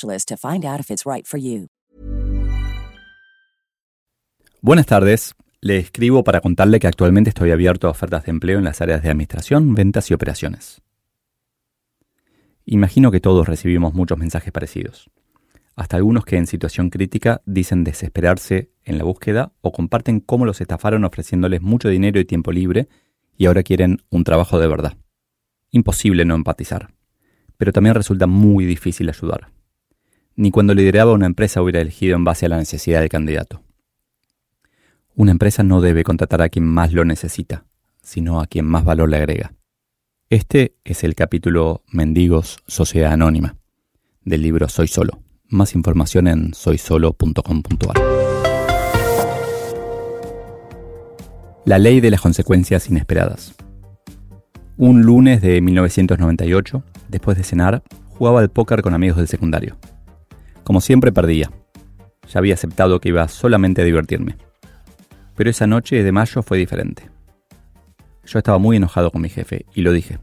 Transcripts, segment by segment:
to find out if it's right for you. Buenas tardes. Le escribo para contarle que actualmente estoy abierto a ofertas de empleo en las áreas de administración, ventas y operaciones. Imagino que todos recibimos muchos mensajes parecidos. Hasta algunos que en situación crítica dicen desesperarse en la búsqueda o comparten cómo los estafaron ofreciéndoles mucho dinero y tiempo libre y ahora quieren un trabajo de verdad. Imposible no empatizar, pero también resulta muy difícil ayudar ni cuando lideraba una empresa hubiera elegido en base a la necesidad del candidato. Una empresa no debe contratar a quien más lo necesita, sino a quien más valor le agrega. Este es el capítulo Mendigos Sociedad Anónima del libro Soy Solo. Más información en soysolo.com.ar. La ley de las consecuencias inesperadas. Un lunes de 1998, después de cenar, jugaba al póker con amigos del secundario. Como siempre perdía. Ya había aceptado que iba solamente a divertirme. Pero esa noche de mayo fue diferente. Yo estaba muy enojado con mi jefe y lo dije.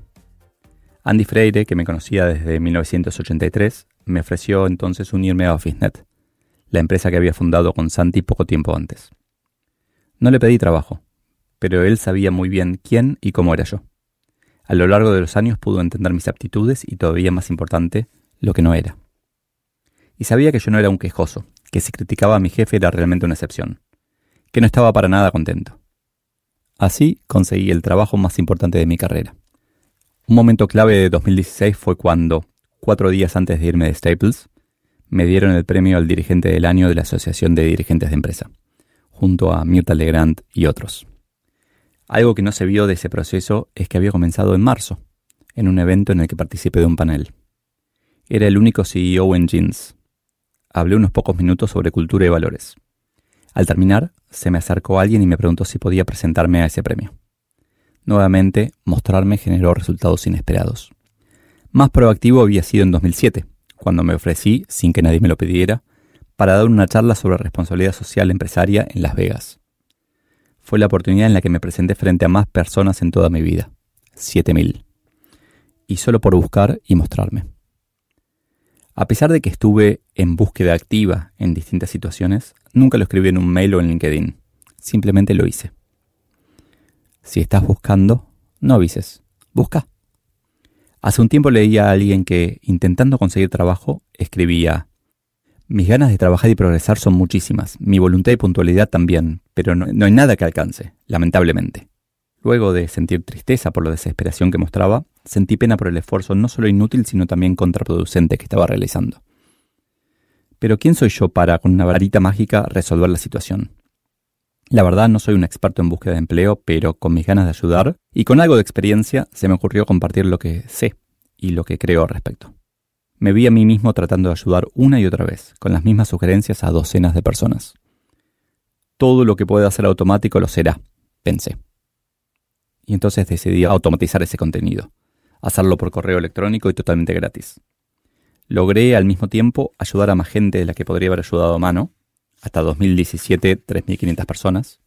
Andy Freire, que me conocía desde 1983, me ofreció entonces unirme a OfficeNet, la empresa que había fundado con Santi poco tiempo antes. No le pedí trabajo, pero él sabía muy bien quién y cómo era yo. A lo largo de los años pudo entender mis aptitudes y todavía más importante, lo que no era y sabía que yo no era un quejoso, que si criticaba a mi jefe era realmente una excepción, que no estaba para nada contento. Así conseguí el trabajo más importante de mi carrera. Un momento clave de 2016 fue cuando, cuatro días antes de irme de Staples, me dieron el premio al dirigente del año de la Asociación de Dirigentes de Empresa, junto a Mirta Legrand y otros. Algo que no se vio de ese proceso es que había comenzado en marzo, en un evento en el que participé de un panel. Era el único CEO en jeans, hablé unos pocos minutos sobre cultura y valores. Al terminar, se me acercó alguien y me preguntó si podía presentarme a ese premio. Nuevamente, mostrarme generó resultados inesperados. Más proactivo había sido en 2007, cuando me ofrecí, sin que nadie me lo pidiera, para dar una charla sobre responsabilidad social empresaria en Las Vegas. Fue la oportunidad en la que me presenté frente a más personas en toda mi vida, 7000, y solo por buscar y mostrarme. A pesar de que estuve en búsqueda activa en distintas situaciones, nunca lo escribí en un mail o en LinkedIn. Simplemente lo hice. Si estás buscando, no avises. Busca. Hace un tiempo leí a alguien que, intentando conseguir trabajo, escribía, Mis ganas de trabajar y progresar son muchísimas, mi voluntad y puntualidad también, pero no, no hay nada que alcance, lamentablemente. Luego de sentir tristeza por la desesperación que mostraba, sentí pena por el esfuerzo no solo inútil, sino también contraproducente que estaba realizando. Pero ¿quién soy yo para, con una varita mágica, resolver la situación? La verdad no soy un experto en búsqueda de empleo, pero con mis ganas de ayudar y con algo de experiencia se me ocurrió compartir lo que sé y lo que creo al respecto. Me vi a mí mismo tratando de ayudar una y otra vez, con las mismas sugerencias a docenas de personas. Todo lo que pueda hacer automático lo será, pensé y entonces decidí automatizar ese contenido, hacerlo por correo electrónico y totalmente gratis. Logré al mismo tiempo ayudar a más gente de la que podría haber ayudado a mano, hasta 2017 3.500 personas,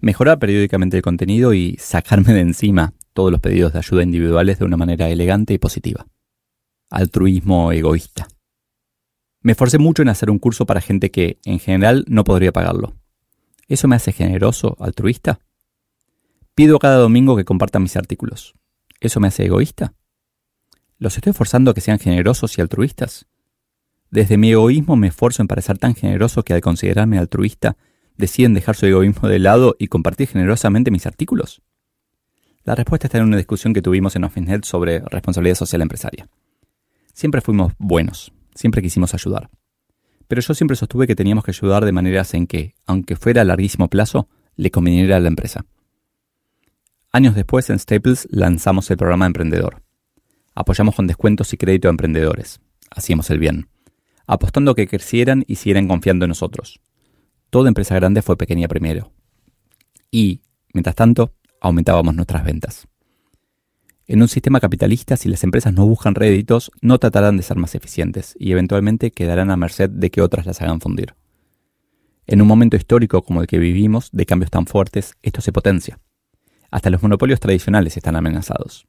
mejorar periódicamente el contenido y sacarme de encima todos los pedidos de ayuda individuales de una manera elegante y positiva. Altruismo egoísta. Me esforcé mucho en hacer un curso para gente que, en general, no podría pagarlo. ¿Eso me hace generoso, altruista? Pido cada domingo que compartan mis artículos. ¿Eso me hace egoísta? ¿Los estoy forzando a que sean generosos y altruistas? Desde mi egoísmo me esfuerzo en parecer tan generoso que al considerarme altruista deciden dejar su egoísmo de lado y compartir generosamente mis artículos. La respuesta está en una discusión que tuvimos en OfficeNet sobre responsabilidad social empresaria. Siempre fuimos buenos, siempre quisimos ayudar. Pero yo siempre sostuve que teníamos que ayudar de maneras en que, aunque fuera a larguísimo plazo, le conveniera a la empresa. Años después, en Staples lanzamos el programa Emprendedor. Apoyamos con descuentos y crédito a emprendedores. Hacíamos el bien. Apostando que crecieran y siguieran confiando en nosotros. Toda empresa grande fue pequeña primero. Y, mientras tanto, aumentábamos nuestras ventas. En un sistema capitalista, si las empresas no buscan réditos, no tratarán de ser más eficientes y eventualmente quedarán a merced de que otras las hagan fundir. En un momento histórico como el que vivimos, de cambios tan fuertes, esto se potencia. Hasta los monopolios tradicionales están amenazados.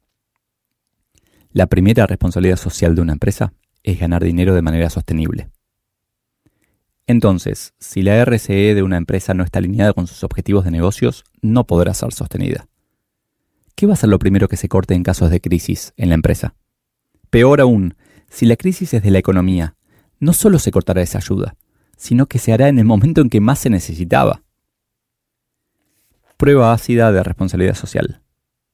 La primera responsabilidad social de una empresa es ganar dinero de manera sostenible. Entonces, si la RCE de una empresa no está alineada con sus objetivos de negocios, no podrá ser sostenida. ¿qué va a ser lo primero que se corte en casos de crisis en la empresa? Peor aún, si la crisis es de la economía, no solo se cortará esa ayuda, sino que se hará en el momento en que más se necesitaba. Prueba ácida de responsabilidad social.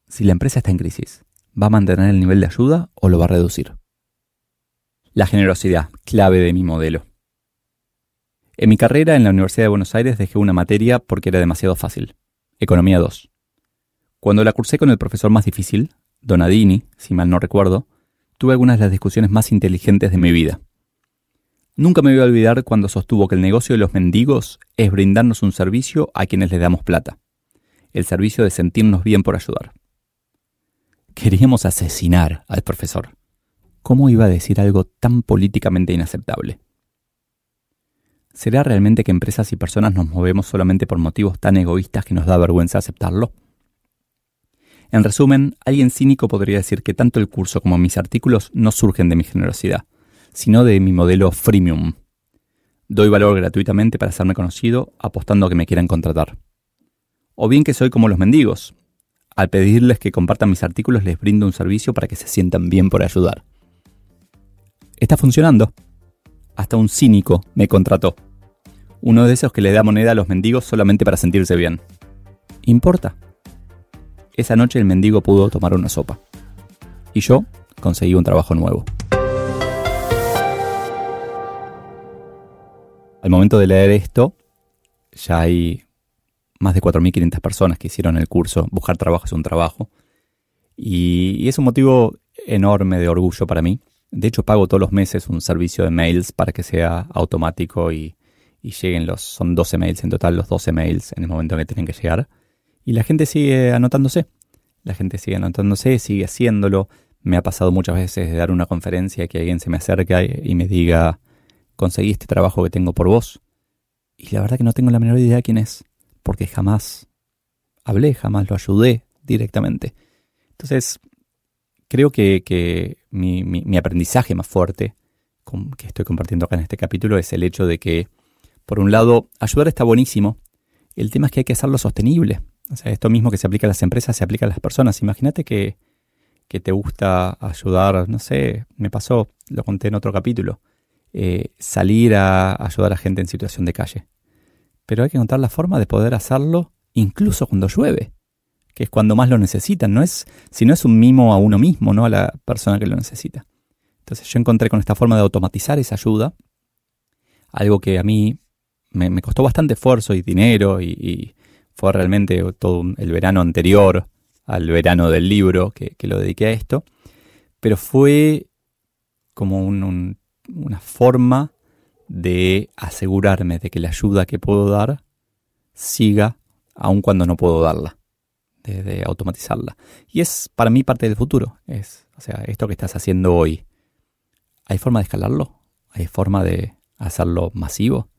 Si la empresa está en crisis, ¿va a mantener el nivel de ayuda o lo va a reducir? La generosidad, clave de mi modelo. En mi carrera en la Universidad de Buenos Aires dejé una materia porque era demasiado fácil. Economía 2. Cuando la cursé con el profesor más difícil, Donadini, si mal no recuerdo, tuve algunas de las discusiones más inteligentes de mi vida. Nunca me voy a olvidar cuando sostuvo que el negocio de los mendigos es brindarnos un servicio a quienes les damos plata. El servicio de sentirnos bien por ayudar. Queríamos asesinar al profesor. ¿Cómo iba a decir algo tan políticamente inaceptable? ¿Será realmente que empresas y personas nos movemos solamente por motivos tan egoístas que nos da vergüenza aceptarlo? En resumen, alguien cínico podría decir que tanto el curso como mis artículos no surgen de mi generosidad, sino de mi modelo freemium. Doy valor gratuitamente para hacerme conocido, apostando a que me quieran contratar. O bien que soy como los mendigos. Al pedirles que compartan mis artículos les brindo un servicio para que se sientan bien por ayudar. Está funcionando. Hasta un cínico me contrató. Uno de esos que le da moneda a los mendigos solamente para sentirse bien. ¿Importa? Esa noche el mendigo pudo tomar una sopa. Y yo conseguí un trabajo nuevo. Al momento de leer esto, ya hay más de 4.500 personas que hicieron el curso. Buscar trabajo es un trabajo. Y, es un motivo enorme de orgullo para mí. De hecho, pago todos los meses un servicio de mails para que sea automático y, y lleguen los... Son 12 mails en total, los 12 mails en el momento en que tienen que llegar. Y la gente sigue anotándose. La gente sigue anotándose, sigue haciéndolo. Me ha pasado muchas veces de dar una conferencia que alguien se me acerca y me diga, conseguí este trabajo que tengo por vos. Y la verdad que no tengo la menor idea de quién es, porque jamás hablé, jamás lo ayudé directamente. Entonces, creo que, mi, aprendizaje más fuerte que estoy compartiendo acá en este capítulo es el hecho de que, por un lado, ayudar está buenísimo. El tema es que hay que hacerlo sostenible. O sea, esto mismo que se aplica a las empresas se aplica a las personas. Imagínate que, te gusta ayudar, no sé, me pasó, lo conté en otro capítulo, eh, salir a ayudar a gente en situación de calle. Pero hay que encontrar la forma de poder hacerlo incluso cuando llueve, que es cuando más lo necesitan. No es, si no es un mimo a uno mismo, no a la persona que lo necesita. Entonces yo encontré con esta forma de automatizar esa ayuda, algo que a mí me, costó bastante esfuerzo y dinero y fue realmente todo el verano anterior al verano del libro que, lo dediqué a esto, pero fue como una forma de asegurarme de que la ayuda que puedo dar siga aun cuando no puedo darla, de, automatizarla. Y es para mí parte del futuro. Es, o sea, esto que estás haciendo hoy, ¿hay forma de escalarlo? ¿Hay forma de hacerlo masivo?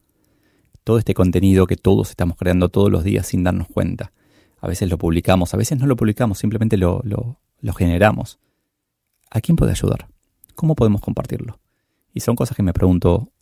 todo este contenido que todos estamos creando todos los días sin darnos cuenta. A veces lo publicamos, a veces no lo publicamos, simplemente lo, generamos. ¿A quién puede ayudar? ¿Cómo podemos compartirlo? Y son cosas que me pregunto